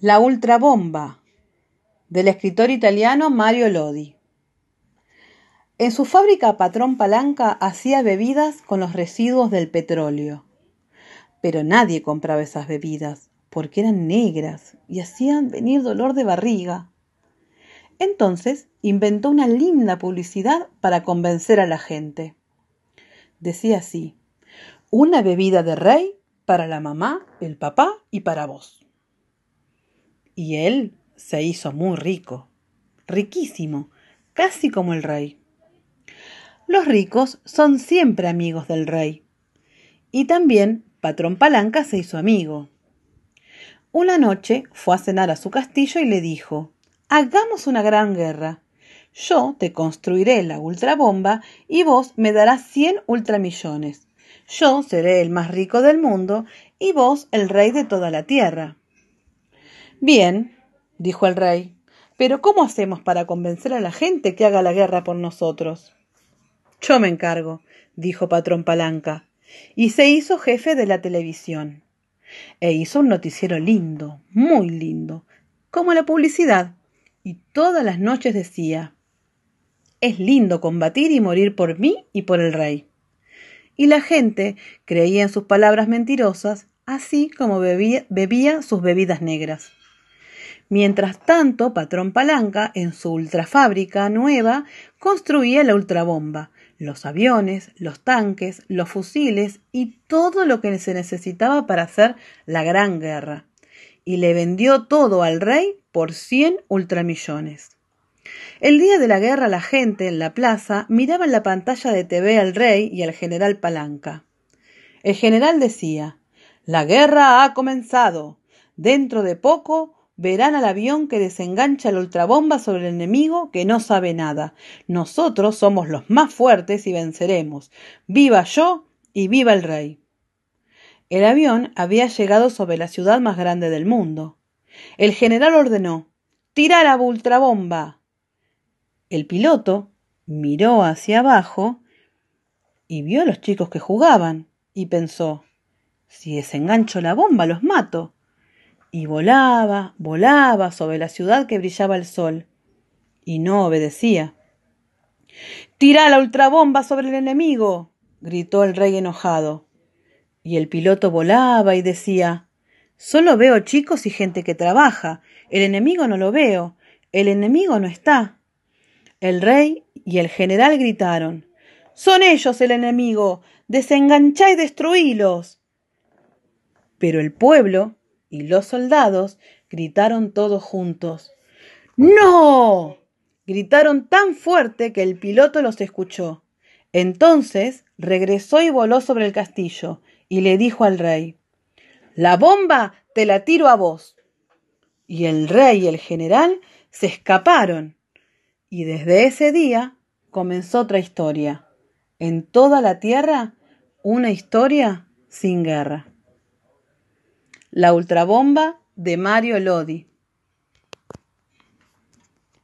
La ultrabomba del escritor italiano Mario Lodi. En su fábrica Patrón Palanca hacía bebidas con los residuos del petróleo. Pero nadie compraba esas bebidas porque eran negras y hacían venir dolor de barriga. Entonces inventó una linda publicidad para convencer a la gente. Decía así, una bebida de rey para la mamá, el papá y para vos. Y él se hizo muy rico, riquísimo, casi como el rey. Los ricos son siempre amigos del rey. Y también Patrón Palanca se hizo amigo. Una noche fue a cenar a su castillo y le dijo, Hagamos una gran guerra. Yo te construiré la ultrabomba y vos me darás cien ultramillones. Yo seré el más rico del mundo y vos el rey de toda la tierra. Bien, dijo el rey, pero ¿cómo hacemos para convencer a la gente que haga la guerra por nosotros? Yo me encargo, dijo Patrón Palanca, y se hizo jefe de la televisión. E hizo un noticiero lindo, muy lindo, como la publicidad, y todas las noches decía Es lindo combatir y morir por mí y por el rey. Y la gente creía en sus palabras mentirosas, así como bebía, bebía sus bebidas negras. Mientras tanto, Patrón Palanca, en su ultrafábrica nueva, construía la ultrabomba, los aviones, los tanques, los fusiles y todo lo que se necesitaba para hacer la gran guerra. Y le vendió todo al rey por cien ultramillones. El día de la guerra la gente en la plaza miraba en la pantalla de TV al rey y al general Palanca. El general decía La guerra ha comenzado. Dentro de poco verán al avión que desengancha la ultrabomba sobre el enemigo que no sabe nada. Nosotros somos los más fuertes y venceremos. Viva yo y viva el rey. El avión había llegado sobre la ciudad más grande del mundo. El general ordenó Tira la ultrabomba. El piloto miró hacia abajo y vio a los chicos que jugaban y pensó Si desengancho la bomba los mato y volaba, volaba sobre la ciudad que brillaba el sol, y no obedecía. Tira la ultrabomba sobre el enemigo, gritó el rey enojado. Y el piloto volaba y decía Solo veo chicos y gente que trabaja. El enemigo no lo veo. El enemigo no está. El rey y el general gritaron Son ellos el enemigo. Desenganchá y destruílos. Pero el pueblo y los soldados gritaron todos juntos. ¡No! gritaron tan fuerte que el piloto los escuchó. Entonces regresó y voló sobre el castillo y le dijo al rey La bomba te la tiro a vos. Y el rey y el general se escaparon. Y desde ese día comenzó otra historia. En toda la tierra, una historia sin guerra. La ultrabomba de Mario Lodi.